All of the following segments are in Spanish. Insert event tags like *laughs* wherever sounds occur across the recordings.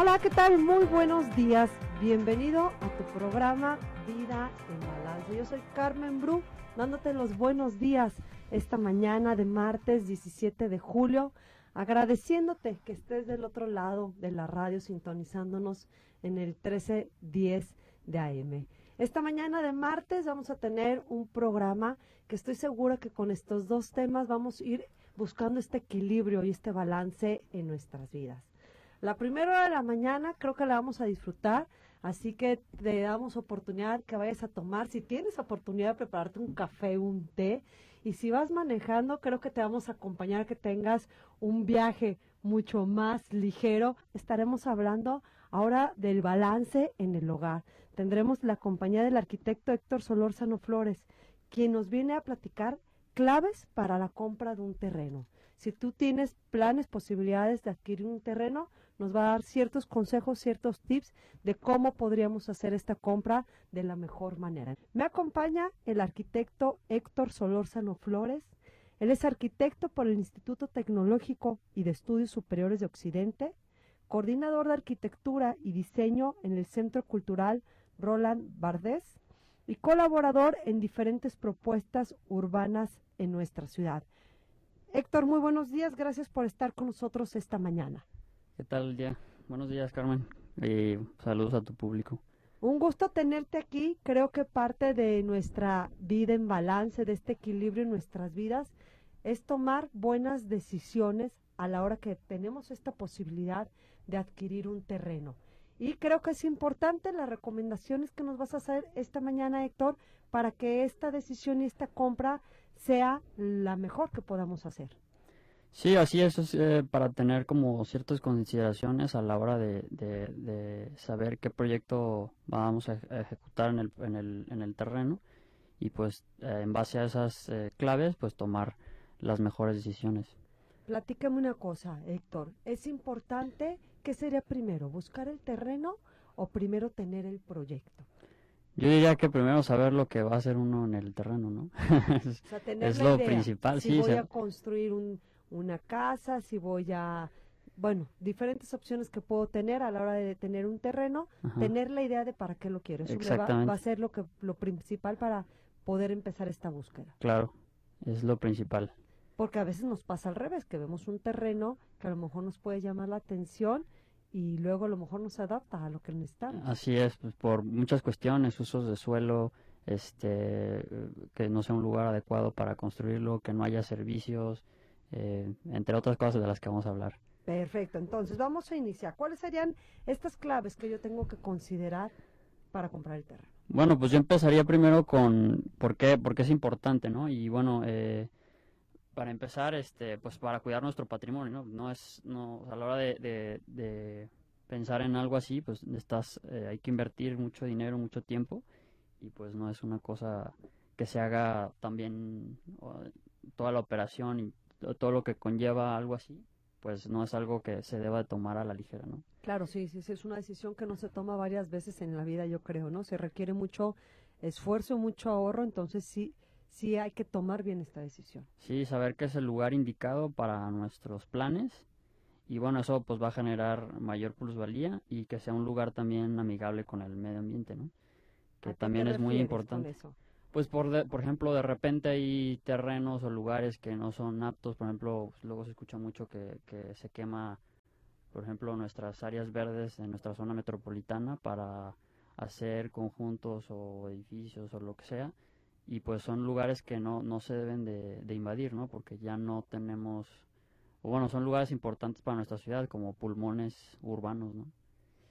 Hola, ¿qué tal? Muy buenos días. Bienvenido a tu programa Vida en Balance. Yo soy Carmen Bru, dándote los buenos días esta mañana de martes 17 de julio, agradeciéndote que estés del otro lado de la radio sintonizándonos en el 1310 de AM. Esta mañana de martes vamos a tener un programa que estoy segura que con estos dos temas vamos a ir buscando este equilibrio y este balance en nuestras vidas. La primera hora de la mañana creo que la vamos a disfrutar, así que te damos oportunidad que vayas a tomar, si tienes oportunidad de prepararte un café, un té, y si vas manejando, creo que te vamos a acompañar que tengas un viaje mucho más ligero. Estaremos hablando ahora del balance en el hogar. Tendremos la compañía del arquitecto Héctor Solórzano Flores, quien nos viene a platicar claves para la compra de un terreno. Si tú tienes planes, posibilidades de adquirir un terreno, nos va a dar ciertos consejos, ciertos tips de cómo podríamos hacer esta compra de la mejor manera. Me acompaña el arquitecto Héctor Solórzano Flores. Él es arquitecto por el Instituto Tecnológico y de Estudios Superiores de Occidente, coordinador de arquitectura y diseño en el Centro Cultural Roland Bardés y colaborador en diferentes propuestas urbanas en nuestra ciudad. Héctor, muy buenos días. Gracias por estar con nosotros esta mañana. ¿Qué tal día? Buenos días, Carmen. Y saludos a tu público. Un gusto tenerte aquí. Creo que parte de nuestra vida en balance, de este equilibrio en nuestras vidas, es tomar buenas decisiones a la hora que tenemos esta posibilidad de adquirir un terreno. Y creo que es importante las recomendaciones que nos vas a hacer esta mañana, Héctor, para que esta decisión y esta compra sea la mejor que podamos hacer. Sí, así es, eh, para tener como ciertas consideraciones a la hora de, saber qué proyecto vamos a ejecutar en el, en el, en el terreno y pues eh, en base a esas eh, claves pues tomar las mejores decisiones. Platícame una cosa, Héctor, ¿es importante qué sería primero, buscar el terreno o primero tener el proyecto? Yo diría que primero saber lo que va a hacer uno en el terreno, ¿no? *laughs* es lo principal, si Voy a construir una casa, si voy a, bueno, diferentes opciones que puedo tener a la hora de tener un terreno, tener la idea de para qué lo quiero. Eso va, va, a ser lo que lo principal para poder empezar esta búsqueda. Claro, es lo principal. Porque a veces nos pasa al revés, que vemos un terreno que a lo mejor nos puede llamar la atención y luego a lo mejor no se adapta a lo que necesitamos. Así es, pues por muchas cuestiones, usos de suelo, este, que no sea un lugar adecuado para construirlo, que no haya servicios, eh, entre otras cosas de las que vamos a hablar. Perfecto, entonces vamos a iniciar. ¿Cuáles serían estas claves que yo tengo que considerar para comprar el terreno? Bueno, pues yo empezaría primero con por qué, porque es importante, ¿no? Y bueno, eh, para empezar, este, pues para cuidar nuestro patrimonio, ¿no? No es, no, a la hora de, de, pensar en algo así, pues estás, eh, hay que invertir mucho dinero, mucho tiempo, y pues no es una cosa que se haga también toda la operación y todo lo que conlleva algo así, pues no es algo que se deba de tomar a la ligera, ¿no? Claro, sí, sí, sí, es una decisión que no se toma varias veces en la vida, yo creo, ¿no? Se requiere mucho esfuerzo, mucho ahorro, entonces sí, sí hay que tomar bien esta decisión. Sí, saber que es el lugar indicado para nuestros planes y bueno, eso pues va a generar mayor plusvalía y que sea un lugar también amigable con el medio ambiente, ¿no? Que también es muy importante. Pues por, por ejemplo, de repente hay terrenos o lugares que no son aptos, por ejemplo, luego se escucha mucho que, que se quema, por ejemplo, nuestras áreas verdes en nuestra zona metropolitana para hacer conjuntos o edificios o lo que sea y pues son lugares que no, no se deben de, invadir, ¿no? Porque ya no tenemos, bueno, son lugares importantes para nuestra ciudad como pulmones urbanos, ¿no?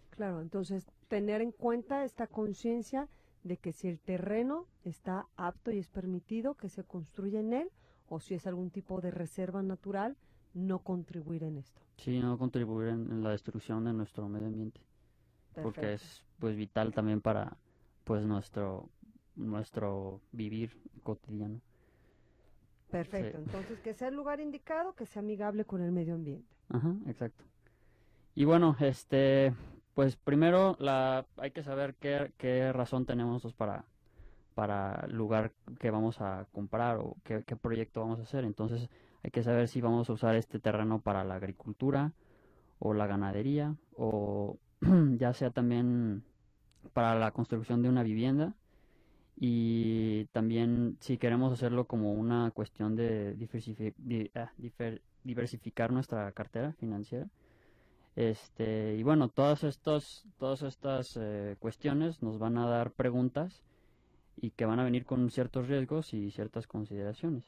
Claro, entonces tener en cuenta esta conciencia de que si el terreno está apto y es permitido que se construya en él, o si es algún tipo de reserva natural, no contribuir en esto. Sí, no contribuir en, la destrucción de nuestro medio ambiente, porque es pues vital también para pues nuestro nuestro vivir cotidiano. Perfecto, entonces que sea el lugar indicado, que sea amigable con el medio ambiente. Ajá, exacto. Y bueno, este, pues primero la, hay que saber qué, razón tenemos para, para el lugar que vamos a comprar o qué, proyecto vamos a hacer. Entonces hay que saber si vamos a usar este terreno para la agricultura o la ganadería o *clears throat* ya sea también para la construcción de una vivienda y también si queremos hacerlo como una cuestión de ah, diversificar nuestra cartera financiera este y bueno todas estos todas estas eh, cuestiones nos van a dar preguntas y que van a venir con ciertos riesgos y ciertas consideraciones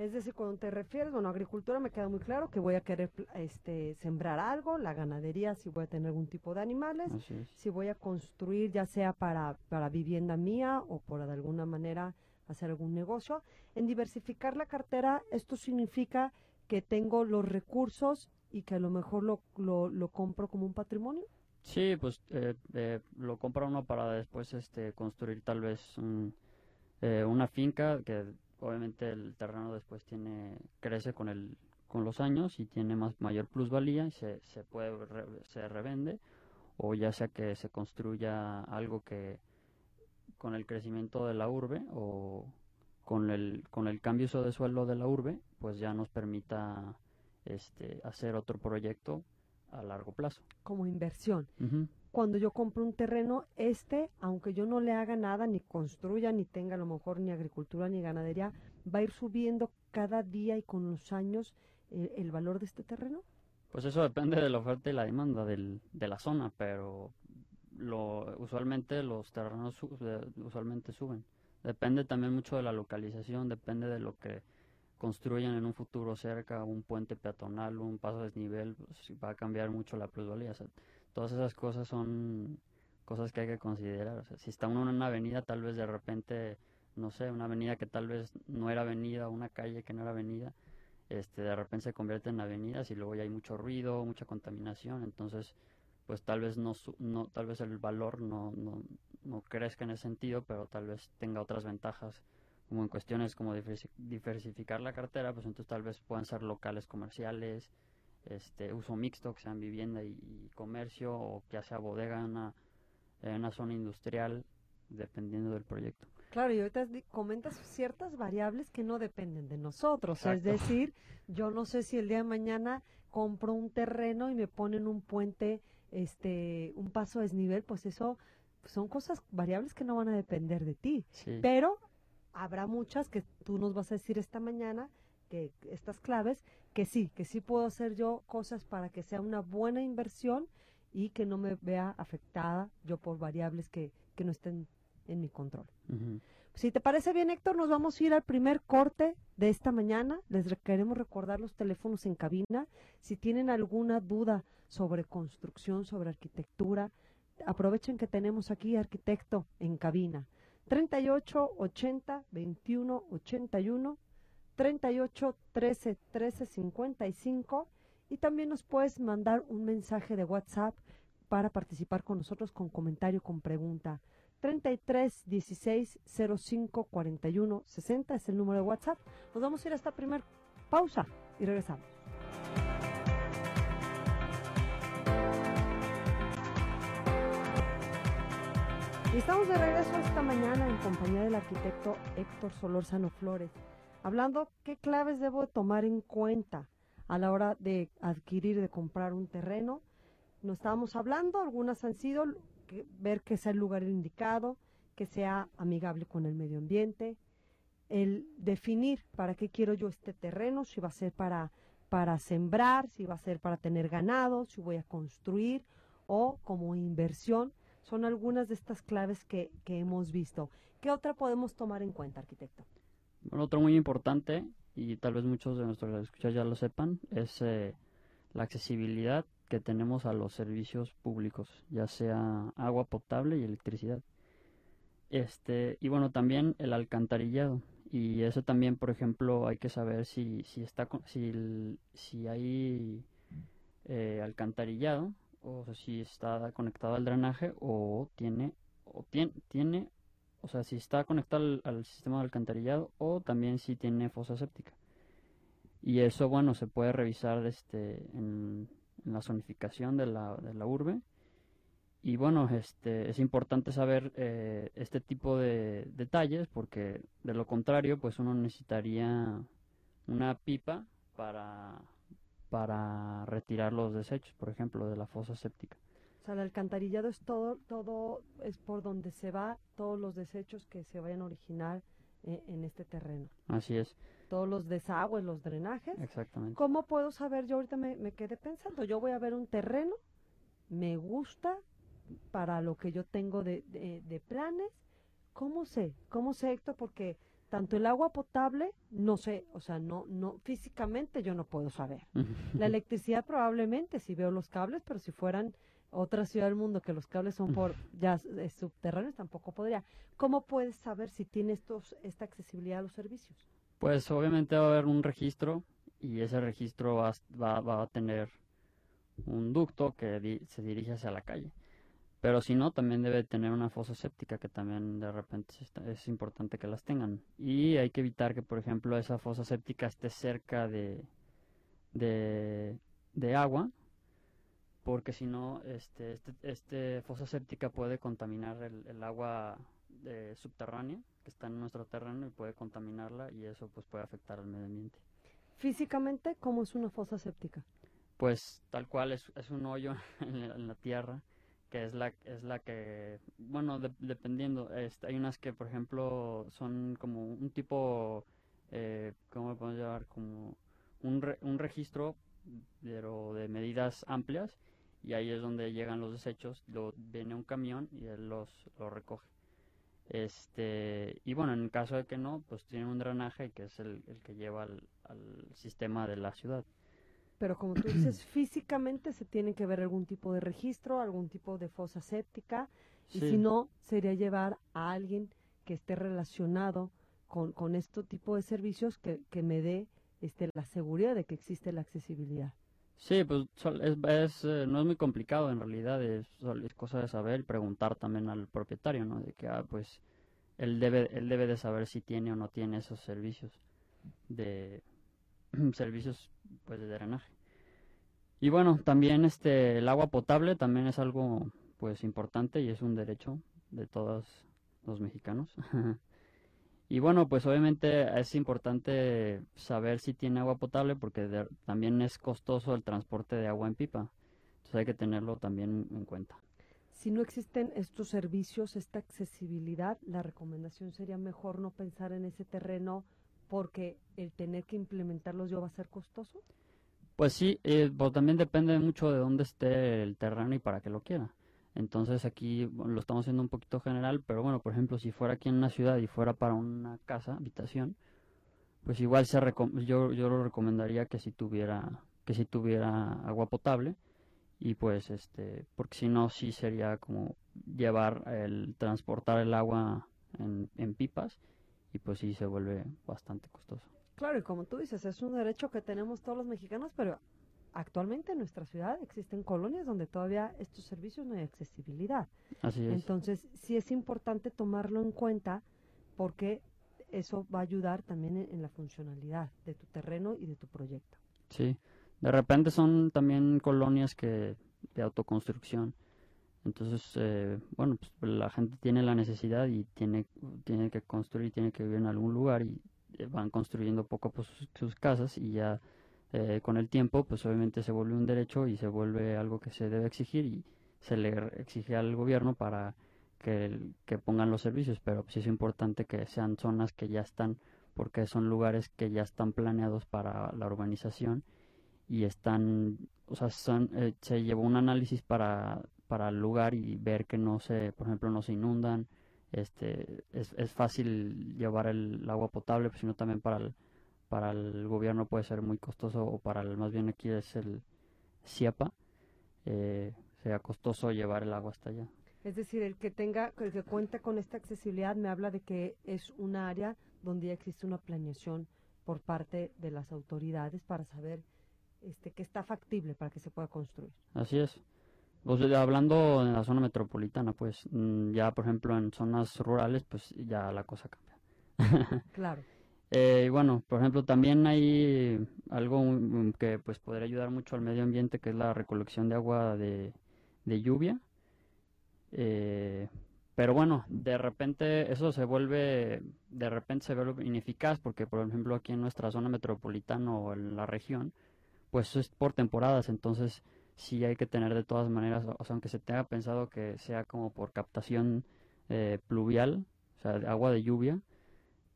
es decir, cuando te refieres, bueno, agricultura me queda muy claro que voy a querer este, sembrar algo, la ganadería si voy a tener algún tipo de animales, si voy a construir ya sea para, para vivienda mía o por de alguna manera hacer algún negocio. En diversificar la cartera, esto significa que tengo los recursos y que a lo mejor lo, lo, compro como un patrimonio. Sí, pues eh, eh, lo compra uno para después este, construir tal vez eh, una finca que obviamente el terreno después tiene crece con el con los años y tiene más mayor plusvalía y se, se puede se revende o ya sea que se construya algo que con el crecimiento de la urbe o con el con el cambio de suelo de la urbe pues ya nos permita este hacer otro proyecto a largo plazo como inversión cuando yo compro un terreno, este, aunque yo no le haga nada, ni construya, ni tenga a lo mejor ni agricultura ni ganadería, va a ir subiendo cada día y con los años eh, el valor de este terreno? Pues eso depende de la oferta y la demanda del, de la zona, pero lo, usualmente los terrenos usualmente suben. Depende también mucho de la localización, depende de lo que construyan en un futuro cerca, un puente peatonal, un paso de desnivel, pues va a cambiar mucho la plusvalía todas esas cosas son cosas que hay que considerar. si está uno en una avenida, tal vez de repente, no sé, una avenida que tal vez no era avenida, una calle que no era avenida, este, de repente se convierte en avenidas y luego ya hay mucho ruido, mucha contaminación, entonces, pues tal vez no, no tal vez el valor no, no, no crezca en ese sentido, pero tal vez tenga otras ventajas como en cuestiones como diversificar la cartera, pues entonces tal vez puedan ser locales comerciales, este uso mixto, que sean vivienda y, comercio, o que sea bodega en una, zona industrial, dependiendo del proyecto. Claro, y ahorita comentas ciertas variables que no dependen de nosotros. Es decir, yo no sé si el día de mañana compro un terreno y me ponen un puente, este, un paso a desnivel, pues eso son cosas, variables que no van a depender de ti. Pero habrá muchas que tú nos vas a decir esta mañana que estas claves, que sí, que sí puedo hacer yo cosas para que sea una buena inversión y que no me vea afectada yo por variables que, que no estén en mi control. Si te parece bien, Héctor, nos vamos a ir al primer corte de esta mañana. Les queremos recordar los teléfonos en cabina. Si tienen alguna duda sobre construcción, sobre arquitectura, aprovechen que tenemos aquí arquitecto en cabina. 38 80 21 81 38 13 13 55 y también nos puedes mandar un mensaje de WhatsApp para participar con nosotros con comentario, con pregunta. 33 16 05 41 60 es el número de WhatsApp. Nos vamos a ir a esta primera pausa y regresamos. Estamos de regreso esta mañana en compañía del arquitecto Héctor Solorzano Flores hablando qué claves debo tomar en cuenta a la hora de adquirir, de comprar un terreno. No estábamos hablando, algunas han sido ver que sea el lugar indicado, que sea amigable con el medio ambiente, el definir para qué quiero yo este terreno, si va a ser para, para sembrar, si va a ser para tener ganado, si voy a construir o como inversión. Son algunas de estas claves que, que hemos visto. ¿Qué otra podemos tomar en cuenta, arquitecto? Bueno, otro muy importante, y tal vez muchos de nuestros escuchas ya lo sepan, es eh, la accesibilidad que tenemos a los servicios públicos, ya sea agua potable y electricidad. Este, y bueno, también el alcantarillado. Y eso también, por ejemplo, hay que saber si, si, está, si, si hay eh, alcantarillado o si está conectado al drenaje o tiene, o tiene, tiene o sea, si está conectado al, sistema de alcantarillado o también si tiene fosa séptica. Y eso, bueno, se puede revisar este, en, la zonificación de la, de la urbe. Y bueno, este, es importante saber eh, este tipo de detalles porque de lo contrario, pues uno necesitaría una pipa para, para retirar los desechos, por ejemplo, de la fosa séptica. O sea, el alcantarillado es todo, todo es por donde se va todos los desechos que se vayan a originar eh, en este terreno. Así es. Todos los desagües, los drenajes. Exactamente. ¿Cómo puedo saber? Yo ahorita me, me quedé pensando, yo voy a ver un terreno, me gusta para lo que yo tengo de, de, de planes. ¿Cómo sé? ¿Cómo sé, Héctor? Porque tanto el agua potable, no sé, o sea, no, no, físicamente yo no puedo saber. La *laughs* electricidad probablemente, si veo los cables, pero si fueran otra ciudad del mundo que los cables son por *laughs* ya eh, subterráneos, tampoco podría. ¿Cómo puedes saber si tiene estos, esta accesibilidad a los servicios? Pues obviamente va a haber un registro y ese registro va, va, va a tener un ducto que di se dirige hacia la calle. Pero si no, también debe tener una fosa séptica que también de repente es importante que las tengan. Y hay que evitar que, por ejemplo, esa fosa séptica esté cerca de, de, de agua, porque si no, este, este, este, fosa séptica puede contaminar el, el agua de, subterránea que está en nuestro terreno y puede contaminarla y eso pues puede afectar al medio ambiente. Físicamente, ¿cómo es una fosa séptica? Pues tal cual es, es un hoyo *laughs* en la, en la tierra que es la, es la que, bueno, de, dependiendo, este, hay unas que, por ejemplo, son como un tipo, eh, ¿cómo lo podemos llamar? Como un, re, un registro, pero de medidas amplias, y ahí es donde llegan los desechos, lo, viene un camión y él los, los recoge. Este, y bueno, en caso de que no, pues tienen un drenaje que es el, que lleva al sistema de la ciudad pero como tú dices, *clears throat* físicamente se tiene que ver algún tipo de registro, algún tipo de fosa séptica, sí. y si no, sería llevar a alguien que esté relacionado con, con este tipo de servicios que, que me dé este, la seguridad de que existe la accesibilidad. Sí, pues es, es eh, no es muy complicado en realidad, es, es, cosa de saber preguntar también al propietario, ¿no? De que, ah, pues, él debe, él debe de saber si tiene o no tiene esos servicios de *clears throat* servicios pues de drenaje. Y bueno, también este el agua potable también es algo pues importante y es un derecho de todos los mexicanos. *laughs* y bueno, pues obviamente es importante saber si tiene agua potable porque también es costoso el transporte de agua en pipa. Entonces hay que tenerlo también en cuenta. Si no existen estos servicios, esta accesibilidad, la recomendación sería mejor no pensar en ese terreno porque el tener que implementarlos yo va a ser costoso? Pues sí, eh, pues también depende mucho de dónde esté el terreno y para qué lo quiera. Entonces aquí lo estamos haciendo un poquito general, pero bueno, por ejemplo, si fuera aquí en una ciudad y fuera para una casa, habitación, pues igual se yo, yo lo recomendaría que si tuviera que si tuviera agua potable y pues este porque si no sí sería como llevar el transportar el agua en, en pipas y pues sí se vuelve bastante costoso. Claro, y como tú dices, es un derecho que tenemos todos los mexicanos, pero actualmente en nuestra ciudad existen colonias donde todavía estos servicios no hay accesibilidad. Así es. Entonces, sí es importante tomarlo en cuenta porque eso va a ayudar también en, en la funcionalidad de tu terreno y de tu proyecto. Sí, de repente son también colonias que de autoconstrucción. Entonces, eh, bueno, pues la gente tiene la necesidad y tiene, tiene que construir, tiene que vivir en algún lugar y eh, van construyendo poco a poco sus, sus casas y ya eh, con el tiempo, pues obviamente se vuelve un derecho y se vuelve algo que se debe exigir y se le exige al gobierno para que, que pongan los servicios, pero sí es importante que sean zonas que ya están, porque son lugares que ya están planeados para la urbanización y están, o sea, son, eh, se llevó un análisis para para el lugar y ver que no se, por ejemplo, no se inundan. Este, es, es fácil llevar el, el agua potable, sino también para el, para el gobierno puede ser muy costoso, o para el, más bien aquí es el CIAPA, eh, sea costoso llevar el agua hasta allá. Es decir, el que tenga, el que cuenta con esta accesibilidad me habla de que es un área donde ya existe una planeación por parte de las autoridades para saber este que está factible para que se pueda construir. Así es. Pues hablando en la zona metropolitana, pues mm, ya por ejemplo en zonas rurales, pues ya la cosa cambia. *laughs* claro. Eh, y bueno, por ejemplo, también hay algo que pues podría ayudar mucho al medio ambiente, que es la recolección de agua de, de lluvia. Eh, pero bueno, de repente eso se vuelve, de repente se vuelve ineficaz porque, por ejemplo, aquí en nuestra zona metropolitana o en la región, pues es por temporadas, entonces sí hay que tener de todas maneras, o sea, aunque se tenga pensado que sea como por captación eh, pluvial, o sea, agua de lluvia,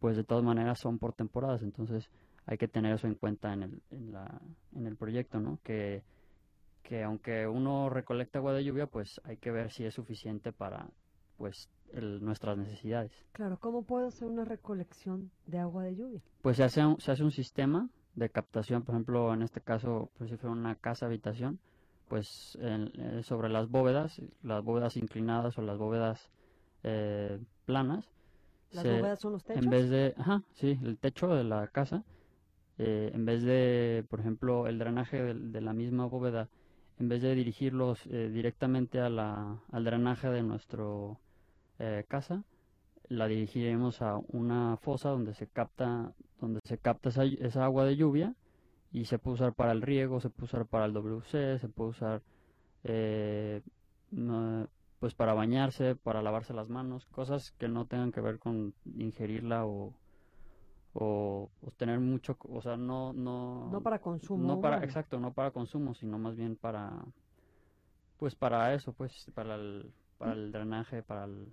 pues de todas maneras son por temporadas, entonces hay que tener eso en cuenta en el, en la, en el proyecto, ¿no? Que, que aunque uno recolecta agua de lluvia, pues hay que ver si es suficiente para pues nuestras necesidades. Claro, ¿cómo puedo hacer una recolección de agua de lluvia? Pues se hace un, se hace un sistema de captación, por ejemplo, en este caso, pues si fuera una casa habitación, pues eh, sobre las bóvedas, las bóvedas inclinadas o las bóvedas eh, planas. ¿Las bóvedas son los techos? En vez de, ajá, sí, el techo de la casa, eh, en vez de, por ejemplo, el drenaje de, la misma bóveda, en vez de dirigirlos directamente a la, al drenaje de nuestro casa, la dirigiremos a una fosa donde se capta, donde se capta esa, esa agua de lluvia y se puede usar para el riego, se puede usar para el WC, se puede usar eh, pues para bañarse, para lavarse las manos, cosas que no tengan que ver con ingerirla o, o, tener mucho, o sea, no no no para consumo, no para exacto, no para consumo, sino más bien para pues para eso, pues para el para el drenaje, para el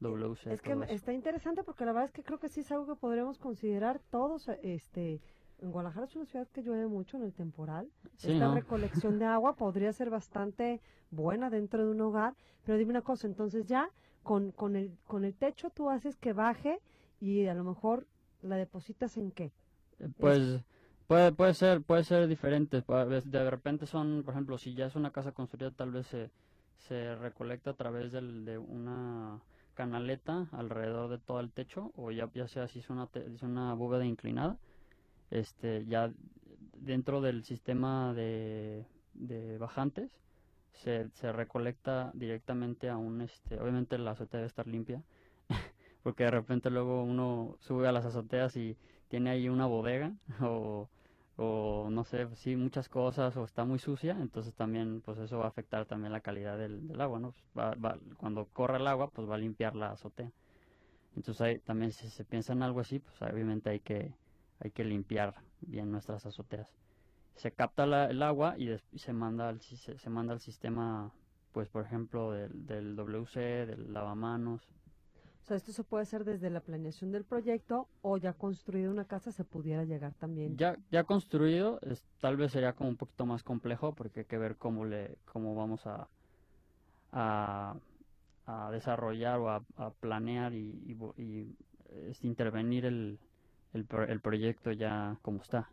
WC. Es que está interesante porque la verdad es que creo que sí es algo que podremos considerar todos este en Guadalajara es una ciudad que llueve mucho en el temporal. Esta recolección de agua podría ser bastante buena dentro de un hogar, pero dime una cosa, entonces ya con, con, el, con el techo tú haces que baje y a lo mejor la depositas en qué? Eh, pues puede, puede ser puede ser diferente. De repente son, por ejemplo, si ya es una casa construida, tal vez se, se recolecta a través del, de una canaleta alrededor de todo el techo o ya, ya sea si es una, es una bóveda inclinada este ya dentro del sistema de, bajantes se, se, recolecta directamente a un este obviamente la azotea debe estar limpia *laughs* porque de repente luego uno sube a las azoteas y tiene ahí una bodega *laughs* o, o no sé sí muchas cosas o está muy sucia entonces también pues eso va a afectar también la calidad del, del agua no va, va, cuando corre el agua pues va a limpiar la azotea. Entonces ahí también si se piensa en algo así pues obviamente hay que hay que limpiar bien nuestras azoteas. Se capta el agua y, se manda al se, manda al sistema, pues por ejemplo del, del WC, del lavamanos. O sea, esto se puede hacer desde la planeación del proyecto o ya construido una casa se pudiera llegar también. Ya, ya construido, tal vez sería como un poquito más complejo porque hay que ver cómo le, cómo vamos a, a, desarrollar o a, planear y, y intervenir el, el, el proyecto ya como está.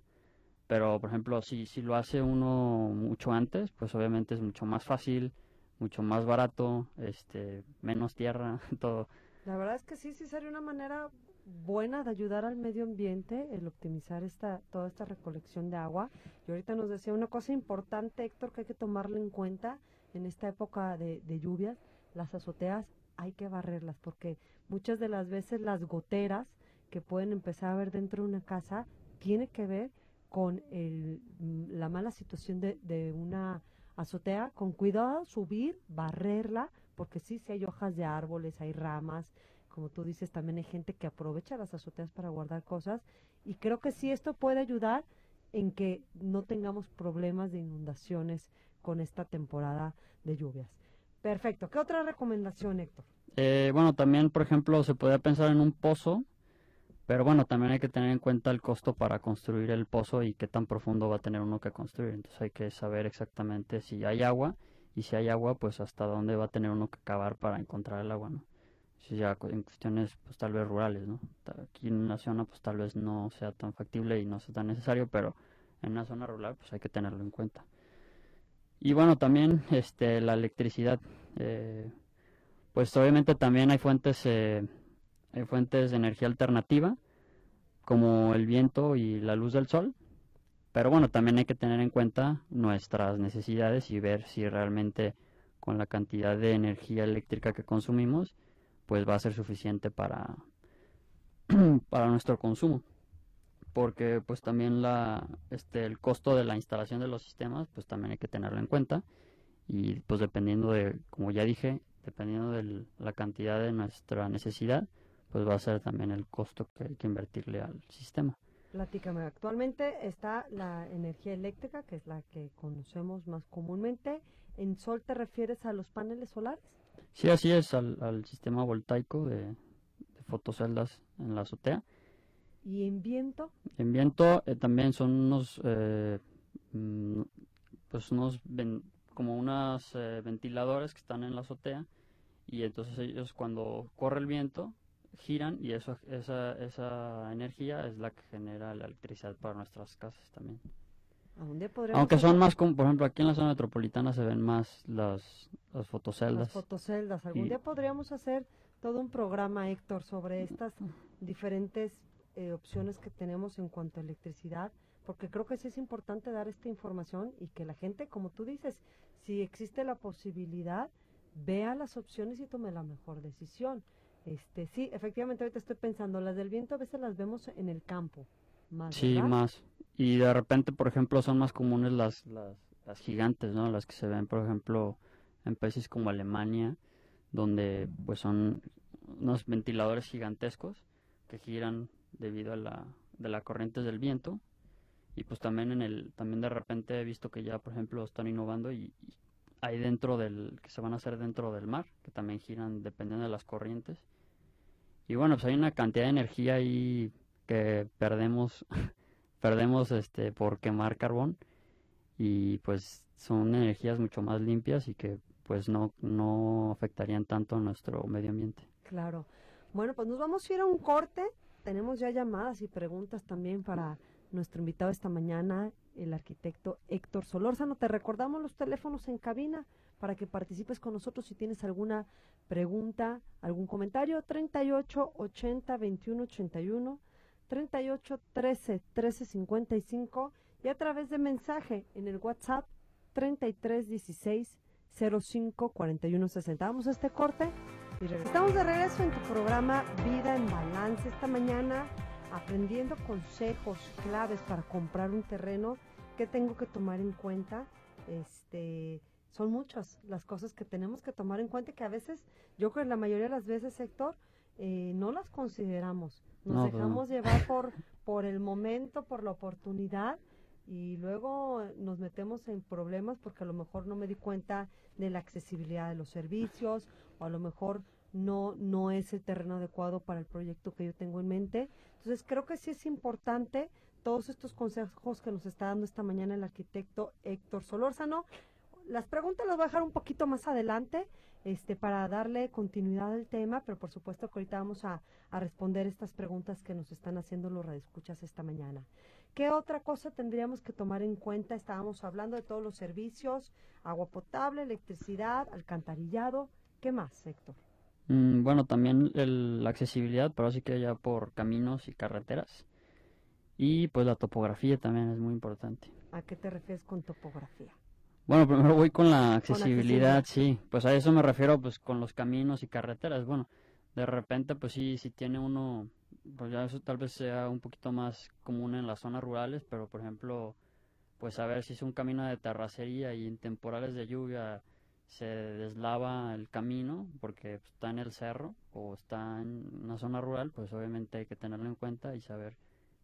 Pero, por ejemplo, si, si lo hace uno mucho antes, pues obviamente es mucho más fácil, mucho más barato, este, menos tierra, *laughs* todo. La verdad es que sí, sí sería una manera buena de ayudar al medio ambiente el optimizar esta toda esta recolección de agua. Y ahorita nos decía una cosa importante, Héctor, que hay que tomarlo en cuenta en esta época de, de lluvias, las azoteas hay que barrerlas porque muchas de las veces las goteras que pueden empezar a ver dentro de una casa tiene que ver con el, mm, la mala situación de, una azotea, con cuidado subir, barrerla, porque sí, sí hay hojas de árboles, hay ramas, como tú dices, también hay gente que aprovecha las azoteas para guardar cosas y creo que sí esto puede ayudar en que no tengamos problemas de inundaciones con esta temporada de lluvias. Perfecto. ¿Qué otra recomendación, Héctor? Eh, bueno, también, por ejemplo, se podría pensar en un pozo pero bueno, también hay que tener en cuenta el costo para construir el pozo y qué tan profundo va a tener uno que construir. Entonces hay que saber exactamente si hay agua y si hay agua, pues hasta dónde va a tener uno que cavar para encontrar el agua, ¿no? Si ya en cuestiones, pues tal vez rurales, ¿no? Aquí en una zona, pues tal vez no sea tan factible y no sea tan necesario, pero en una zona rural, pues hay que tenerlo en cuenta. Y bueno, también este, la electricidad. Eh, pues obviamente también hay fuentes eh, hay fuentes de energía alternativa, como el viento y la luz del sol. Pero bueno, también hay que tener en cuenta nuestras necesidades y ver si realmente con la cantidad de energía eléctrica que consumimos, pues va a ser suficiente para, *clears throat* para nuestro consumo. Porque pues también la, este, el costo de la instalación de los sistemas, pues también hay que tenerlo en cuenta. Y pues dependiendo de, como ya dije, dependiendo de la cantidad de nuestra necesidad, pues va a ser también el costo que hay que invertirle al sistema. Platícame, actualmente está la energía eléctrica, que es la que conocemos más comúnmente. ¿En sol te refieres a los paneles solares? Sí, así es, al, sistema voltaico de, fotoceldas en la azotea. ¿Y en viento? En viento eh, también son unos, eh, mm, pues unos, como unos eh, ventiladores que están en la azotea y entonces ellos cuando corre el viento giran y eso, esa, esa energía es la que genera la electricidad para nuestras casas también. Aunque son más, como, por ejemplo, aquí en la zona metropolitana se ven más las, las fotoceldas. Las fotoceldas. Algún día podríamos hacer todo un programa, Héctor, sobre estas diferentes eh, opciones que tenemos en cuanto a electricidad, porque creo que sí es importante dar esta información y que la gente, como tú dices, si existe la posibilidad, vea las opciones y tome la mejor decisión. Este, sí, efectivamente ahorita estoy pensando, las del viento a veces las vemos en el campo. Más, sí, más. Y de repente, por ejemplo, son más comunes las, las, las gigantes, ¿no? Las que se ven, por ejemplo, en países como Alemania, donde pues son unos ventiladores gigantescos que giran debido a la, de la corriente del viento. Y pues también en el, también de repente he visto que ya, por ejemplo, están innovando y hay dentro del, que se van a hacer dentro del mar, que también giran dependiendo de las corrientes. Y bueno, pues hay una cantidad de energía ahí que perdemos, *laughs* perdemos este por quemar carbón y pues son energías mucho más limpias y que pues no, no afectarían tanto a nuestro medio ambiente. Claro. Bueno, pues nos vamos a ir a un corte. Tenemos ya llamadas y preguntas también para nuestro invitado esta mañana, el arquitecto Héctor Solórzano. Te recordamos los teléfonos en cabina para que participes con nosotros si tienes alguna pregunta, algún comentario. 38 80 21 81, 38 13 13 55 y a través de mensaje en el WhatsApp 33 16 05 41 60. Vamos a este corte y regresamos de regreso en tu programa Vida en Balance esta mañana aprendiendo consejos claves para comprar un terreno, ¿qué tengo que tomar en cuenta? Este, son muchas las cosas que tenemos que tomar en cuenta que a veces, yo creo que la mayoría de las veces, Héctor, eh, no las consideramos. Nos dejamos llevar por, por el momento, por la oportunidad y luego nos metemos en problemas porque a lo mejor no me di cuenta de la accesibilidad de los servicios o a lo mejor no, no es el terreno adecuado para el proyecto que yo tengo en mente. Entonces creo que sí es importante todos estos consejos que nos está dando esta mañana el arquitecto Héctor Solórzano. Las preguntas las voy a dejar un poquito más adelante este, para darle continuidad al tema, pero por supuesto que ahorita vamos a, a responder estas preguntas que nos están haciendo los radioescuchas esta mañana. ¿Qué otra cosa tendríamos que tomar en cuenta? Estábamos hablando de todos los servicios, agua potable, electricidad, alcantarillado. ¿Qué más, Héctor? Mm, bueno, también la accesibilidad, pero así que ya por caminos y carreteras. Y pues la topografía también es muy importante. ¿A qué te refieres con topografía? Bueno, primero voy con la accesibilidad, sí. Pues a eso me refiero pues con los caminos y carreteras. Bueno, de repente pues sí, si tiene uno, pues ya eso tal vez sea un poquito más común en las zonas rurales, pero por ejemplo, pues a ver si es un camino de terracería y en temporales de lluvia se deslava el camino porque está en el cerro o está en una zona rural, pues obviamente hay que tenerlo en cuenta y saber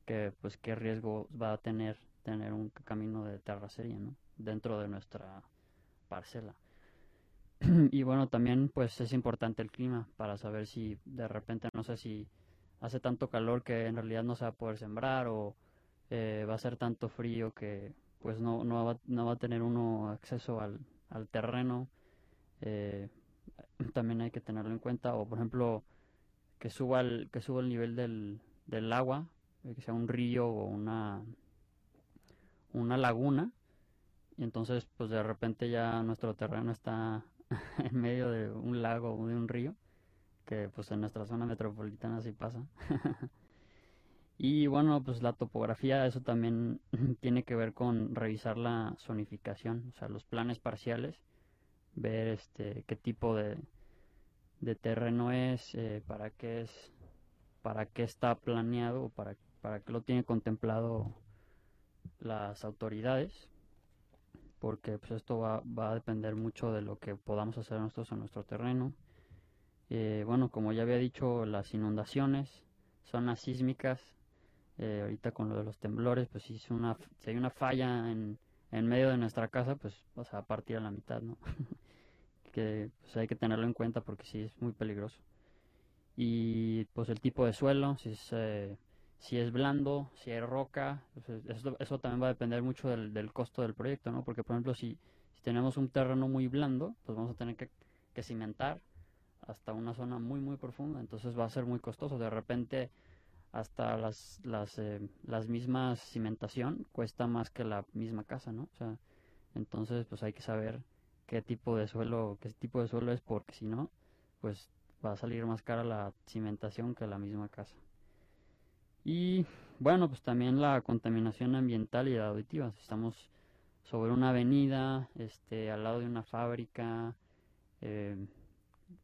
que pues qué riesgo va a tener tener un camino de terracería, ¿no? dentro de nuestra parcela. *clears throat* y bueno, también pues es importante el clima para saber si de repente no sé si hace tanto calor que en realidad no se va a poder sembrar o eh, va a ser tanto frío que pues no, no, va, no va a tener uno acceso al, al terreno, eh, *clears throat* también hay que tenerlo en cuenta. O por ejemplo, que suba el, que suba el nivel del, del agua, que sea un río o una, una laguna. Y entonces, pues de repente ya nuestro terreno está *laughs* en medio de un lago o de un río, que pues en nuestra zona metropolitana sí pasa. *laughs* Y bueno, pues la topografía, eso también *clears throat* tiene que ver con revisar la zonificación, o sea, los planes parciales, ver este qué tipo de, de terreno es, eh, para qué es, para qué está planeado, para, para qué lo tiene contemplado las autoridades, porque pues esto va, va a depender mucho de lo que podamos hacer nosotros en nuestro terreno. Eh, bueno, como ya había dicho, las inundaciones, zonas sísmicas, eh, ahorita con lo de los temblores, pues si, es una, si hay una falla en, en medio de nuestra casa, pues sea, a partir a la mitad, ¿no? *laughs* que pues, hay que tenerlo en cuenta porque sí es muy peligroso. Y pues el tipo de suelo, si es, eh, si es blando, si hay roca, pues, eso, también va a depender mucho del, del, costo del proyecto, ¿no? Porque por ejemplo si, si tenemos un terreno muy blando, pues vamos a tener que, que cimentar hasta una zona muy muy profunda, entonces va a ser muy costoso. De repente hasta las, las, eh, las mismas cimentación cuesta más que la misma casa, ¿no? O sea, entonces pues hay que saber qué tipo de suelo, qué tipo de suelo es, porque si no, pues va a salir más cara la cimentación que la misma casa. Y bueno, pues también la contaminación ambiental y auditiva. Si estamos sobre una avenida, este, al lado de una fábrica, eh,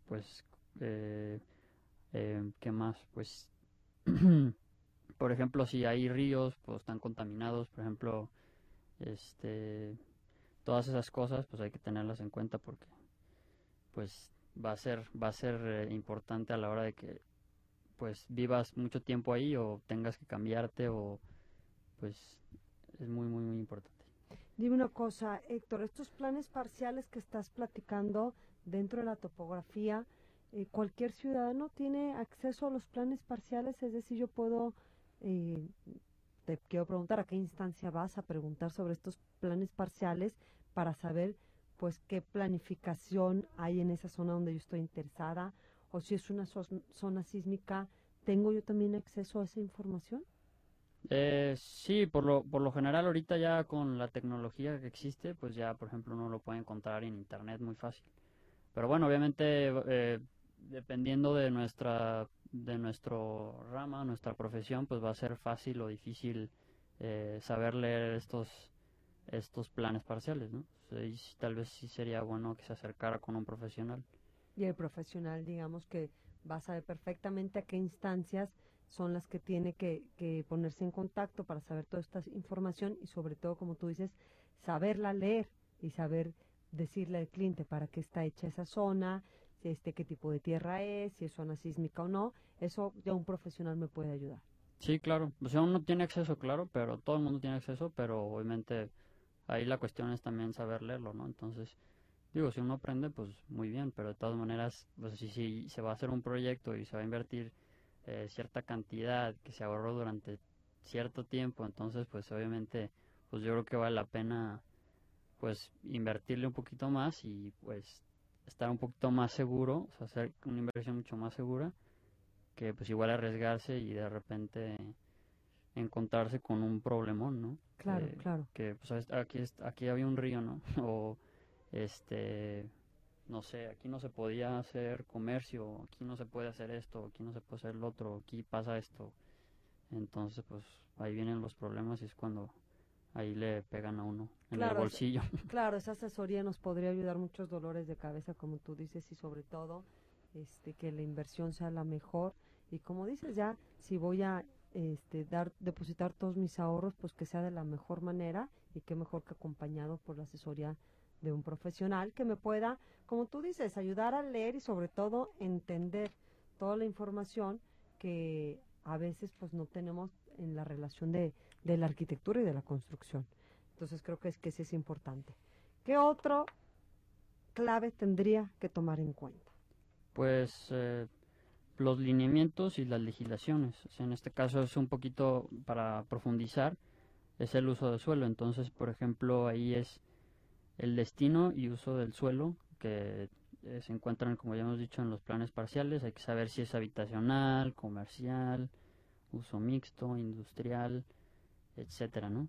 pues, eh, eh, ¿qué más? Pues, *clears throat* por ejemplo, si hay ríos, pues están contaminados, por ejemplo, este, todas esas cosas, pues hay que tenerlas en cuenta porque, pues, va a ser, va a ser eh, importante a la hora de que, pues, vivas mucho tiempo ahí o tengas que cambiarte o, pues, es muy, muy, muy importante. Dime una cosa, Héctor, estos planes parciales que estás platicando dentro de la topografía, eh, cualquier ciudadano tiene acceso a los planes parciales, es decir, yo puedo, eh, te quiero preguntar a qué instancia vas a preguntar sobre estos planes parciales para saber pues qué planificación hay en esa zona donde yo estoy interesada o si es una zona sísmica, ¿tengo yo también acceso a esa información? Eh, sí, por lo, por lo general ahorita ya con la tecnología que existe, pues ya por ejemplo uno lo puede encontrar en internet muy fácil. Pero bueno, obviamente eh, dependiendo de nuestra de nuestro rama, nuestra profesión, pues va a ser fácil o difícil eh, saber leer estos estos planes parciales, ¿no? tal vez sí sería bueno que se acercara con un profesional. Y el profesional, digamos que va a saber perfectamente a qué instancias son las que tiene que, que ponerse en contacto para saber toda esta información y sobre todo, como tú dices, saberla leer y saber decirle al cliente para qué está hecha esa zona, este, qué tipo de tierra es, si es zona sísmica o no, eso ya un profesional me puede ayudar. Sí, claro. O sea, uno tiene acceso, claro, pero todo el mundo tiene acceso, pero obviamente ahí la cuestión es también saber leerlo, ¿no? Entonces, digo, si uno aprende, pues muy bien, pero de todas maneras, pues si, si se va a hacer un proyecto y se va a invertir eh, cierta cantidad que se ahorró durante cierto tiempo, entonces, pues obviamente, pues yo creo que vale la pena, pues, invertirle un poquito más y, pues, estar un poquito más seguro, o sea, hacer una inversión mucho más segura, que pues igual arriesgarse y de repente encontrarse con un problemón, ¿no? Claro, claro. Que pues aquí, aquí había un río, ¿no? *laughs* o este, no sé, aquí no se podía hacer comercio, aquí no se puede hacer esto, aquí no se puede hacer lo otro, aquí pasa esto. Entonces, pues ahí vienen los problemas y es cuando ahí le pegan a uno en el bolsillo. *laughs* claro, esa asesoría nos podría ayudar muchos dolores de cabeza, como tú dices, y sobre todo este que la inversión sea la mejor. Y como dices ya, si voy a este, dar, depositar todos mis ahorros, pues que sea de la mejor manera y que mejor que acompañado por la asesoría de un profesional que me pueda, como tú dices, ayudar a leer y sobre todo entender toda la información que a veces pues no tenemos en la relación de, de la arquitectura y de la construcción. Entonces creo que es que ese es importante. ¿Qué otro clave tendría que tomar en cuenta? Pues eh, los lineamientos y las legislaciones. en este caso es un poquito para profundizar, es el uso del suelo. Entonces, por ejemplo, ahí es el destino y uso del suelo que se encuentran, como ya hemos dicho, en los planes parciales. Hay que saber si es habitacional, comercial, uso mixto, industrial, etcétera, ¿no?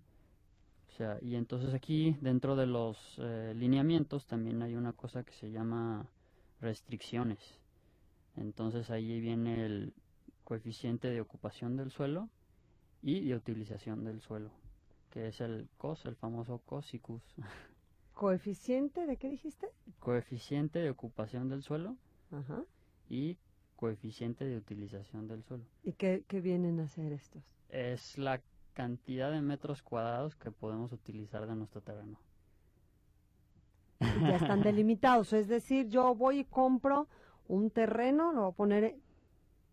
O sea, y entonces aquí dentro de los eh, lineamientos también hay una cosa que se llama restricciones. Entonces ahí viene el coeficiente de ocupación del suelo y de utilización del suelo, que es el COS, el famoso COSICUS. *laughs* ¿Coeficiente de qué dijiste? Coeficiente de ocupación del suelo y coeficiente de utilización del suelo. ¿Y qué, qué vienen a hacer estos? Es la cantidad de metros cuadrados que podemos utilizar de nuestro terreno. Ya están *laughs* delimitados, es decir, yo voy y compro un terreno, lo voy a poner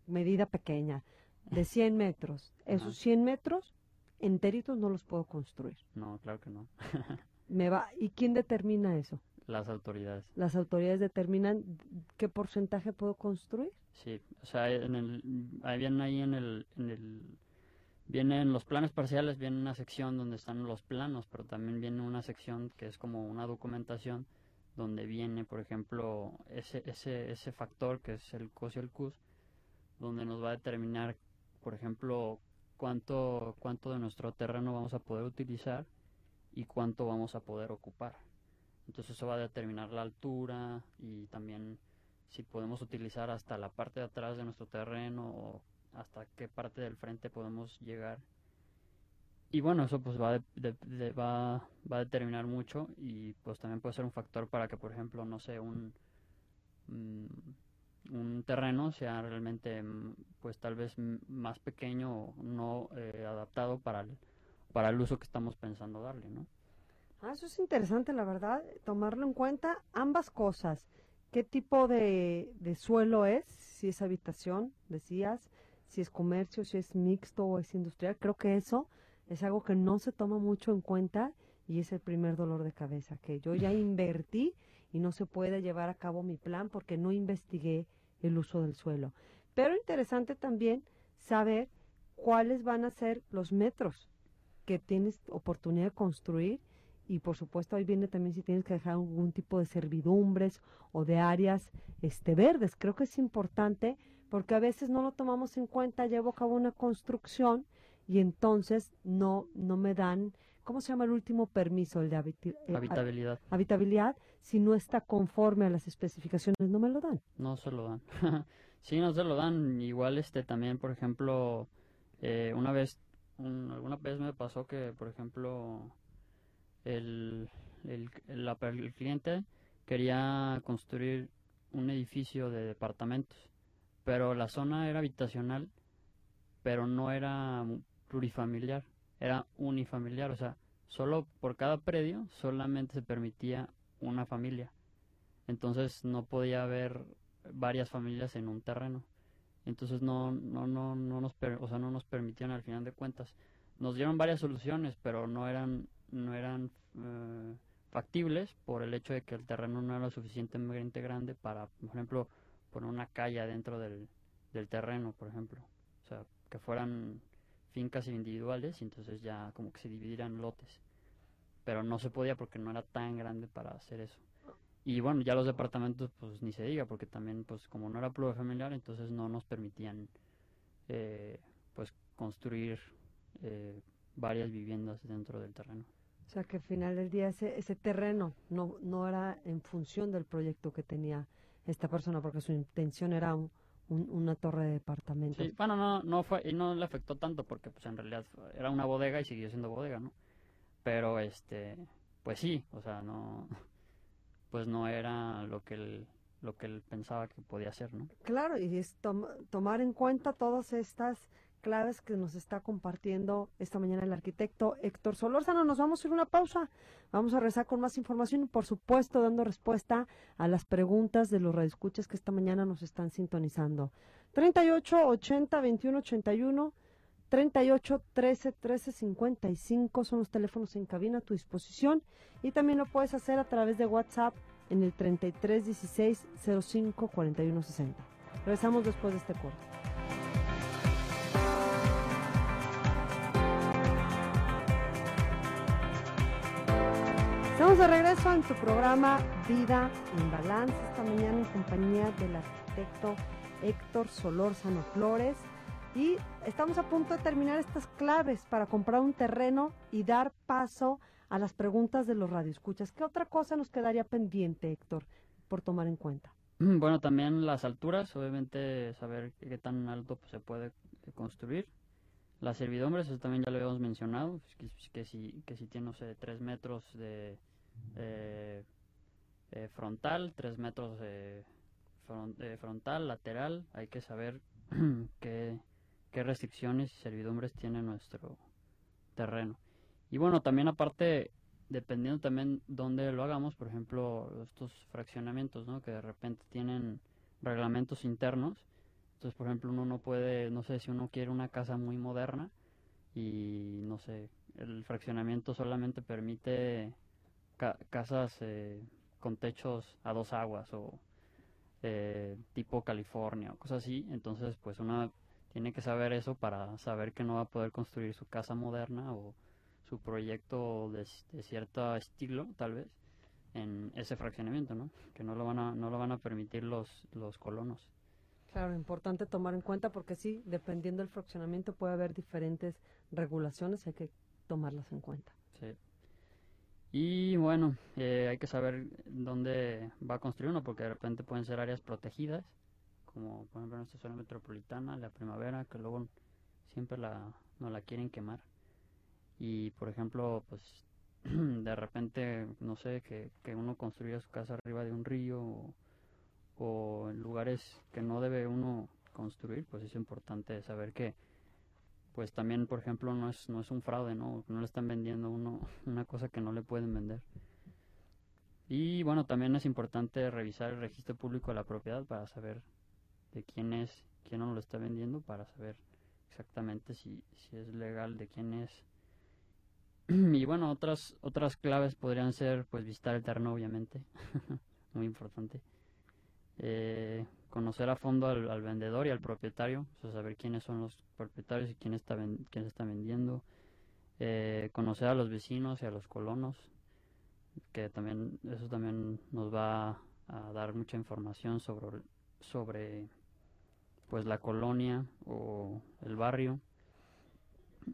medida pequeña, de 100 metros. *laughs* Esos 100 metros enteritos no los puedo construir. No, claro que no. *laughs* Me va, ¿Y quién determina eso? Las autoridades. Las autoridades determinan qué porcentaje puedo construir. Sí, o sea, en el, ahí viene ahí en el, en el, vienen los planes parciales, viene una sección donde están los planos, pero también viene una sección que es como una documentación donde viene, por ejemplo, ese, ese, ese factor que es el COS y el CUS, donde nos va a determinar, por ejemplo, cuánto, cuánto de nuestro terreno vamos a poder utilizar y cuánto vamos a poder ocupar. Entonces eso va a determinar la altura y también si podemos utilizar hasta la parte de atrás de nuestro terreno o hasta qué parte del frente podemos llegar. Y bueno, eso pues va, va, va, a determinar mucho y pues también puede ser un factor para que, por ejemplo, no sé, un, mm, un terreno sea realmente mm, pues tal vez más pequeño o no eh, adaptado para el, para el uso que estamos pensando darle, ¿no? Ah, eso es interesante, la verdad, tomarlo en cuenta ambas cosas. ¿Qué tipo de, suelo es? Si es habitación, decías, si es comercio, si es mixto o es industrial. Creo que eso es algo que no se toma mucho en cuenta y es el primer dolor de cabeza, que yo ya *laughs* invertí y no se puede llevar a cabo mi plan porque no investigué el uso del suelo. Pero interesante también saber cuáles van a ser los metros que tienes oportunidad de construir y por supuesto ahí viene también si tienes que dejar algún tipo de servidumbres o de áreas este verdes. Creo que es importante porque a veces no lo tomamos en cuenta, llevo a cabo una construcción y entonces no no me dan ¿cómo se llama el último permiso? El de eh, habitabilidad. habitabilidad, si no está conforme a las especificaciones, no me lo dan. No se lo dan. *laughs* sí, no se lo dan. Igual este también, por ejemplo, eh, una vez, alguna vez me pasó que, por ejemplo, el, el, el, cliente quería construir un edificio de departamentos, pero la zona era habitacional, pero no era plurifamiliar, era unifamiliar, o sea, solo por cada predio solamente se permitía una familia. Entonces no podía haber varias familias en un terreno. Entonces no no no no nos o sea, no nos permitían al final de cuentas. Nos dieron varias soluciones, pero no eran no eran eh, factibles por el hecho de que el terreno no era suficientemente grande para, por ejemplo, poner una calle dentro del, del terreno, por ejemplo. O sea, que fueran fincas individuales y entonces ya como que se dividieran lotes. Pero no se podía porque no era tan grande para hacer eso. Y bueno, ya los departamentos pues ni se diga porque también pues como no era plurifamiliar entonces no nos permitían eh, pues construir eh, varias viviendas dentro del terreno. O sea que al final del día ese, ese terreno no, no era en función del proyecto que tenía esta persona, porque su intención era una torre de departamentos. Sí, bueno, no, no fue, y no le afectó tanto porque pues en realidad era una bodega y siguió siendo bodega, ¿no? Pero este, pues sí, o sea, no, pues no era lo que él, lo que él pensaba que podía ser, ¿no? Claro, y es tomar en cuenta todas estas claves que nos está compartiendo esta mañana el arquitecto Héctor Solórzano. Nos vamos a ir una pausa. Vamos a rezar con más información y, por supuesto, dando respuesta a las preguntas de los radioescuchas que esta mañana nos están sintonizando. 38 80 21 81 38 13 13 55 son los teléfonos en cabina a tu disposición y también lo puedes hacer a través de WhatsApp en el 33 16 05 41 60. Regresamos después de este corte. Estamos de regreso en tu programa Vida en Balance, esta mañana en compañía del arquitecto Héctor Solórzano Flores. Y estamos a punto de terminar estas claves para comprar un terreno y dar paso a las preguntas de los radioescuchas. ¿Qué otra cosa nos quedaría pendiente, Héctor, por tomar en cuenta? Bueno, también las alturas, obviamente saber qué tan alto pues, se puede construir. Las servidumbres, eso también ya lo habíamos mencionado, que, si, que si tiene, no sé, tres metros de, eh, eh, frontal, 3 metros de frontal, lateral. Hay que saber *clears throat* qué, qué restricciones y servidumbres tiene nuestro terreno. Y bueno, también aparte, dependiendo también dónde lo hagamos, por ejemplo, estos fraccionamientos, ¿no? Que de repente tienen reglamentos internos, Entonces, por ejemplo, uno no puede, no sé, si uno quiere una casa muy moderna y, no sé, el fraccionamiento solamente permite casas eh, con techos a dos aguas o eh, tipo California o cosas así. Entonces, pues uno tiene que saber eso para saber que no va a poder construir su casa moderna o su proyecto de, de cierto estilo, tal vez, en ese fraccionamiento, ¿no? Que no lo van a, no lo van a permitir los, los colonos. Claro, importante tomar en cuenta porque sí, dependiendo del fraccionamiento puede haber diferentes regulaciones, hay que tomarlas en cuenta. Sí. Y bueno, eh, hay que saber dónde va a construir uno, porque de repente pueden ser áreas protegidas, como por ejemplo en esta zona metropolitana, la primavera, que luego siempre la, no la quieren quemar. Y por ejemplo, pues *clears throat* de repente, no sé, que, que uno construya su casa arriba de un río o, o en lugares que no debe uno construir, pues es importante saber que pues también, por ejemplo, no es, no es un fraude, ¿no? No le están vendiendo uno *laughs* una cosa que no le pueden vender. Y bueno, también es importante revisar el registro público de la propiedad para saber de quién es, quién no lo está vendiendo, para saber exactamente si, si es legal, de quién es. *clears throat* y bueno, otras, otras claves podrían ser, pues, visitar el terreno, obviamente. *laughs* Muy importante. Eh, conocer a fondo al, vendedor y al propietario, o saber quiénes son los propietarios y quién está, quién está vendiendo, eh, conocer a los vecinos y a los colonos, que también eso también nos va a dar mucha información sobre, sobre pues la colonia o el barrio.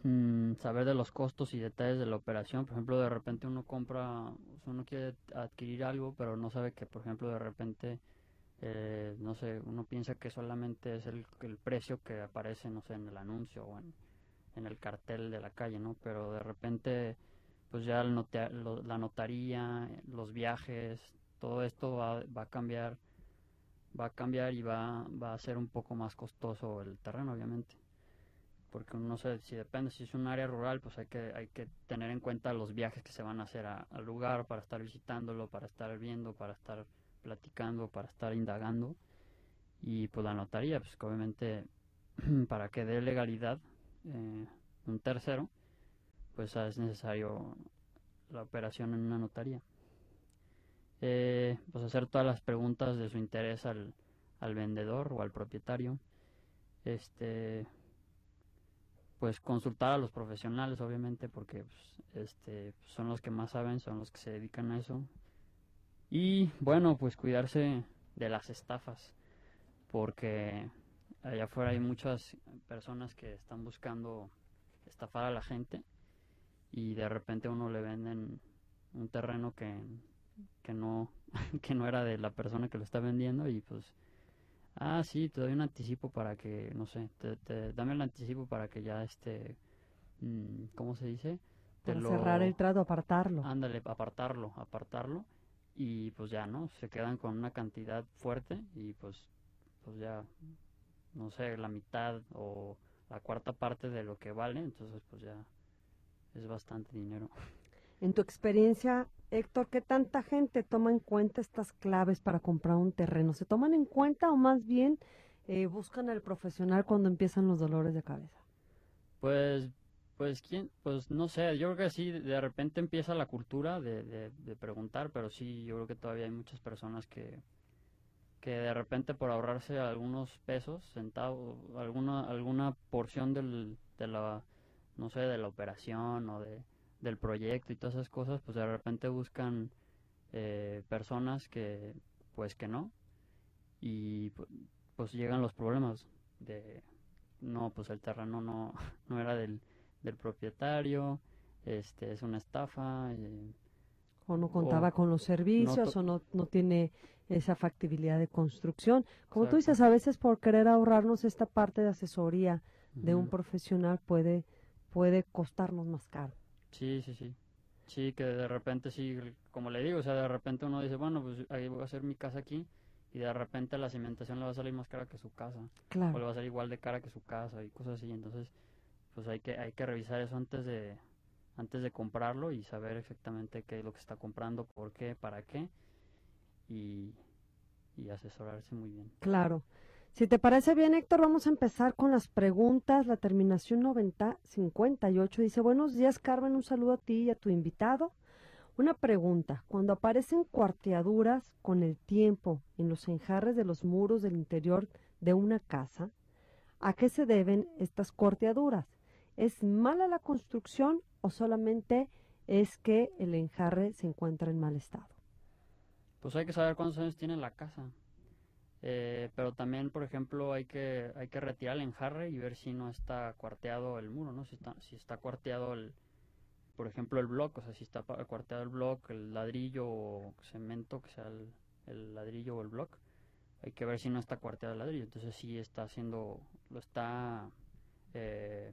Mm, saber de los costos y detalles de la operación. Por ejemplo, de repente uno compra, uno quiere adquirir algo, pero no sabe que, por ejemplo, de repente eh, no sé, uno piensa que solamente es el, el, precio que aparece, no sé, en el anuncio o en, en el cartel de la calle, ¿no? Pero de repente, pues ya la notaría, los viajes, todo esto va, va, a cambiar, va a cambiar y va, va a ser un poco más costoso el terreno, obviamente. Porque no sé, si depende, si es un área rural, pues hay que, hay que tener en cuenta los viajes que se van a hacer al lugar para estar visitándolo, para estar viendo, para estar platicando, para estar indagando. Y pues la notaría, pues obviamente *clears throat* para que dé legalidad eh, un tercero, pues es necesario la operación en una notaría. Eh, pues hacer todas las preguntas de su interés al, al vendedor o al propietario. Este, pues consultar a los profesionales obviamente porque pues, este son los que más saben son los que se dedican a eso y bueno, pues cuidarse de las estafas, porque allá afuera hay muchas personas que están buscando estafar a la gente y de repente uno le venden un terreno que, que no *laughs* que no era de la persona que lo está vendiendo y pues ah sí te doy un anticipo para que no sé te, dame el anticipo para que ya este mm, cómo se dice para cerrar el trato apartarlo ándale apartarlo apartarlo y pues ya, ¿no? Se quedan con una cantidad fuerte y pues, pues ya, no sé, la mitad o la cuarta parte de lo que vale, entonces pues ya es bastante dinero. *laughs* En tu experiencia, Héctor, ¿qué tanta gente toma en cuenta estas claves para comprar un terreno? ¿Se toman en cuenta o más bien eh, buscan al profesional cuando empiezan los dolores de cabeza? Pues pues quién, pues no sé, yo creo que sí, de repente empieza la cultura de, de, preguntar, pero sí, yo creo que todavía hay muchas personas que, que de repente por ahorrarse algunos pesos, centavos, alguna, alguna porción del, de la, no sé, de la operación o de, del proyecto y todas esas cosas, pues de repente buscan eh, personas que, pues que no, y pues llegan los problemas de, no, pues el terreno no, *laughs* no era del del propietario, este es una estafa. Eh, o no contaba con los servicios o no, no tiene esa factibilidad de construcción. Como tú dices, a veces por querer ahorrarnos esta parte de asesoría de un profesional puede, puede costarnos más caro. Sí, sí, sí. Sí, que de repente sí, como le digo, o sea, de repente uno dice, bueno, pues ahí voy a hacer mi casa aquí y de repente la cimentación le va a salir más cara que su casa. Claro. O le va a salir igual de cara que su casa y cosas así. Entonces, pues hay que, hay que revisar eso antes de, antes de comprarlo y saber exactamente qué es lo que está comprando, por qué, para qué y, y asesorarse muy bien. Claro. Si te parece bien, Héctor, vamos a empezar con las preguntas. La terminación 9058 dice, buenos días, Carmen, un saludo a ti y a tu invitado. Una pregunta, cuando aparecen cuarteaduras con el tiempo en los enjarres de los muros del interior de una casa, ¿a qué se deben estas cuarteaduras? ¿Es mala la construcción o solamente es que el enjarre se encuentra en mal estado? Pues hay que saber cuántos años tiene la casa. Eh, pero también, por ejemplo, hay que, hay que retirar el enjarre y ver si no está cuarteado el muro, ¿no? Si está, si está cuarteado el, por ejemplo, el bloque, o sea, si está cuarteado el bloque, el ladrillo o cemento, que sea el, ladrillo o el bloque, hay que ver si no está cuarteado el ladrillo. Entonces sí está haciendo, lo está eh,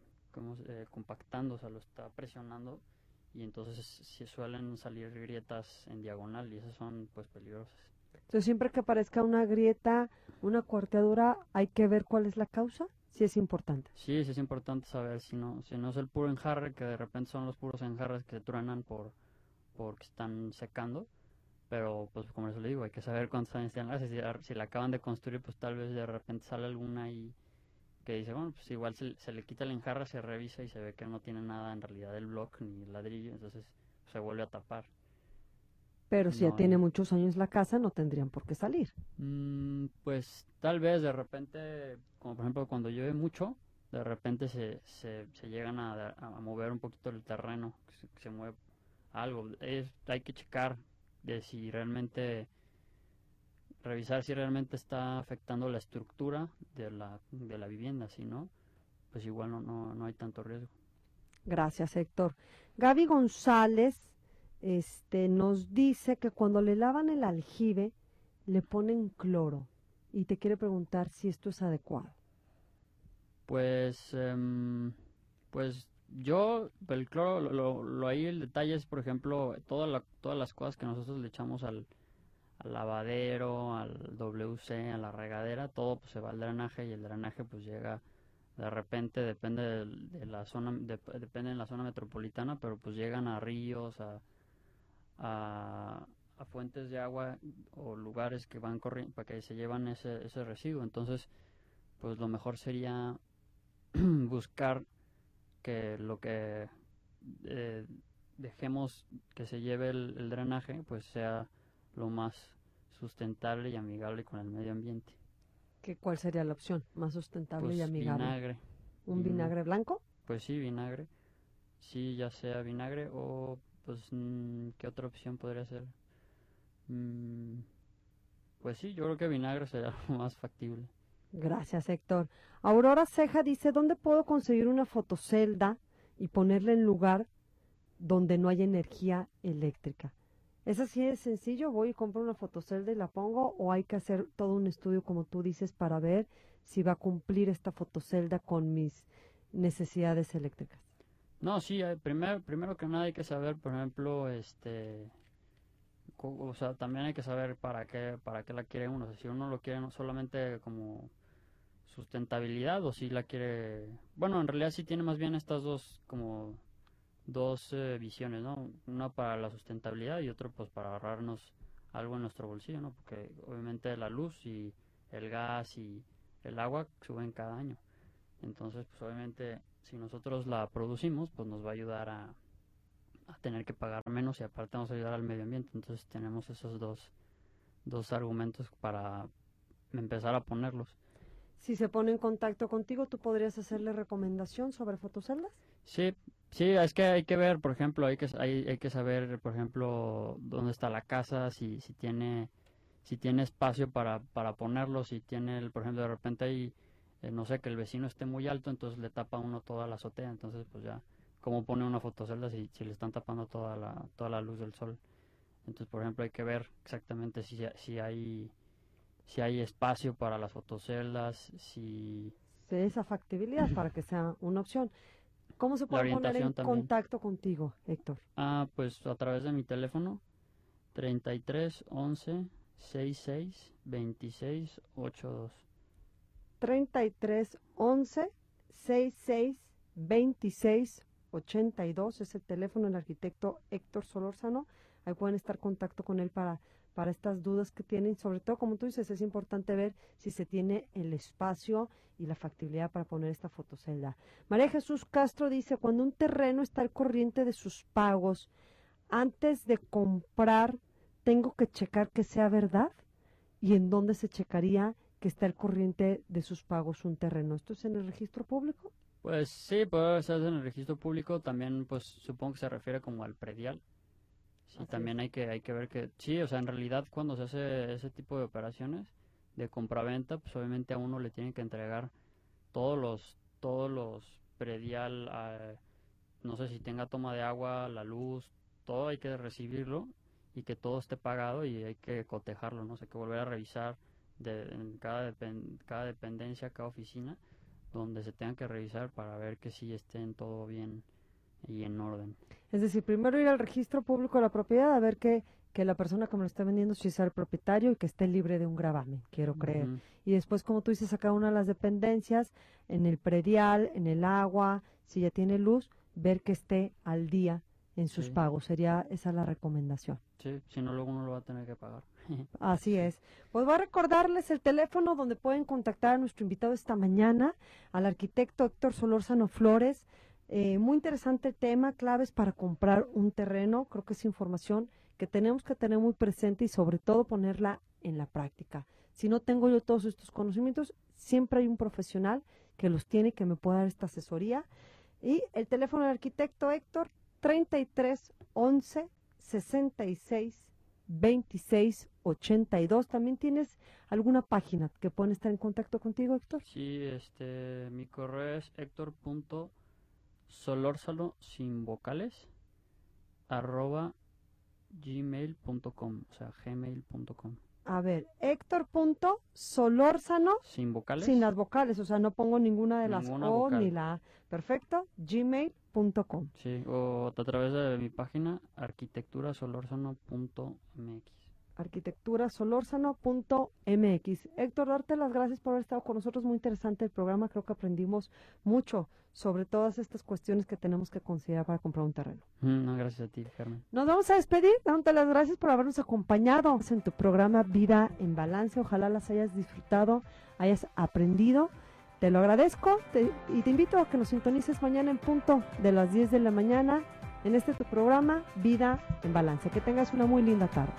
eh, compactando, o sea, lo está presionando y entonces si suelen salir grietas en diagonal y esas son pues peligrosas. Entonces, siempre que aparezca una grieta, una cuarteadura, hay que ver cuál es la causa. Sí es importante. Sí, sí es importante saber si no, si no es el puro enjarre, que de repente son los puros enjarres que truenan por porque están secando. Pero, pues, como les digo, hay que saber cuántos años tienen. Si, si la acaban de construir, pues tal vez de repente sale alguna y que dice, bueno, pues igual se, se, le quita el enjarre, se revisa y se ve que no tiene nada en realidad el bloque ni el ladrillo, entonces se vuelve a tapar. Pero si ya tiene muchos años la casa, no tendrían por qué salir. Mm, pues tal vez de repente, como por ejemplo cuando llueve mucho, de repente se, se, llegan a, mover un poquito el terreno, se, mueve algo. Es, hay que checar de si realmente, revisar si realmente está afectando la estructura de la, de la vivienda, si no, pues igual no, no, no hay tanto riesgo. Gracias, Héctor. Gaby González este, nos dice que cuando le lavan el aljibe le ponen cloro y te quiere preguntar si esto es adecuado. Pues, em, pues yo, el cloro, lo, lo, ahí el detalle es, por ejemplo, toda la, todas las cosas que nosotros le echamos al, lavadero, al WC, a la regadera, todo pues, se va al drenaje y el drenaje pues llega de repente, depende de, la zona, depende de la zona metropolitana, pero pues llegan a ríos, a, a, fuentes de agua o lugares que van corriendo para que se llevan ese, ese residuo. Entonces, pues lo mejor sería *clears throat* buscar que lo que eh, dejemos que se lleve el, drenaje, pues sea lo más sustentable y amigable con el medio ambiente. ¿Qué, ¿Cuál sería la opción más sustentable y pues amigable? Vinagre. ¿Un vinagre blanco? Pues sí, vinagre. Sí, ya sea vinagre o pues, mm, ¿qué otra opción podría ser? Mm, pues sí, yo creo que vinagre sería *laughs* lo más factible. Gracias, Héctor. Aurora Ceja dice, ¿dónde puedo conseguir una fotocelda y ponerla en lugar donde no hay energía eléctrica? ¿Es así de sencillo? ¿Voy y compro una fotocelda y la pongo o hay que hacer todo un estudio, como tú dices, para ver si va a cumplir esta fotocelda con mis necesidades eléctricas? No, sí, primero, primero que nada hay que saber, por ejemplo, este, o sea, también hay que saber para qué, para qué la quiere uno. si uno lo quiere solamente como sustentabilidad o si la quiere, bueno, en realidad sí tiene más bien estas dos como dos eh, visiones, ¿no? Una para la sustentabilidad y otro pues para ahorrarnos algo en nuestro bolsillo, ¿no? Porque obviamente la luz y el gas y el agua suben cada año. Entonces, pues obviamente si nosotros la producimos, pues nos va a ayudar a, tener que pagar menos y aparte vamos a ayudar al medio ambiente. Entonces tenemos esos dos, dos argumentos para empezar a ponerlos. Si se pone en contacto contigo, ¿tú podrías hacerle recomendación sobre fotoceldas? Sí, sí, es que hay que ver, por ejemplo, hay que, hay, hay que saber, por ejemplo, dónde está la casa, si, si tiene si tiene espacio para, para ponerlo, si tiene, por ejemplo, de repente hay eh, no sé, que el vecino esté muy alto, entonces le tapa uno toda la azotea, entonces pues ya, ¿cómo pone una fotocelda si, si le están tapando toda la, toda la luz del sol? Entonces, por ejemplo, hay que ver exactamente si, si hay si hay espacio para las fotoceldas, si... esa factibilidad para que sea una opción. ¿Cómo se puede poner en contacto contigo, Héctor? Ah, pues a través de mi teléfono, 33 11 66 26 82. 33 11 66 26 82 es el teléfono del arquitecto Héctor Solórzano. Ahí pueden estar en contacto con él para para estas dudas que tienen. Sobre todo, como tú dices, es importante ver si se tiene el espacio y la factibilidad para poner esta fotocelda. María Jesús Castro dice, cuando un terreno está al corriente de sus pagos, antes de comprar, tengo que checar que sea verdad y en dónde se checaría que está al corriente de sus pagos un terreno. ¿Esto es en el registro público? Pues sí, puede ser en el registro público. También, pues supongo que se refiere como al predial. Sí, también hay que, hay que ver que, sí, o sea, en realidad cuando se hace ese tipo de operaciones de compraventa, pues obviamente a uno le tienen que entregar todos los, todos los predial, ah, no sé si tenga toma de agua, la luz, todo hay que recibirlo y que todo esté pagado y hay que cotejarlo, no sé, que volver a revisar de, en cada, cada dependencia, cada oficina, donde se tenga que revisar para ver que sí estén todo bien y en orden. Es decir, primero ir al registro público de la propiedad a ver que, que la persona que me lo está vendiendo sí sea el propietario y que esté libre de un gravamen, quiero creer. Y después, como tú dices, acá una de las dependencias, en el predial, en el agua, si ya tiene luz, ver que esté al día en sus pagos. Sería esa la recomendación. Sí, si no, luego uno lo va a tener que pagar. Así es. Pues voy a recordarles el teléfono donde pueden contactar a nuestro invitado esta mañana, al arquitecto Héctor Solórzano Flores. Eh, muy interesante el tema, claves para comprar un terreno. Creo que es información que tenemos que tener muy presente y sobre todo ponerla en la práctica. Si no tengo yo todos estos conocimientos, siempre hay un profesional que los tiene que me pueda dar esta asesoría. Y el teléfono del arquitecto Héctor, 33 11 66 26 82. ¿También tienes alguna página que pueden estar en contacto contigo, Héctor? Sí, este, mi correo es héctor.solórzalo sin vocales arroba gmail.com, o sea, gmail.com. A ver, Héctor.solórzano sin vocales. Sin las vocales, o sea, no pongo ninguna de las O ni la Perfecto, gmail.com. Sí, o a través de mi página arquitecturasolorzano.mx arquitecturasolorzano.mx. Héctor, darte las gracias por haber estado con nosotros. Muy interesante el programa. Creo que aprendimos mucho sobre todas estas cuestiones que tenemos que considerar para comprar un terreno. Mm, gracias a ti, Carmen. Nos vamos a despedir. Dándote las gracias por habernos acompañado en tu programa Vida en Balance. Ojalá las hayas disfrutado, hayas aprendido. Te lo agradezco y te invito a que nos sintonices mañana en punto de las 10 de la mañana en este tu programa Vida en Balance. Que tengas una muy linda tarde.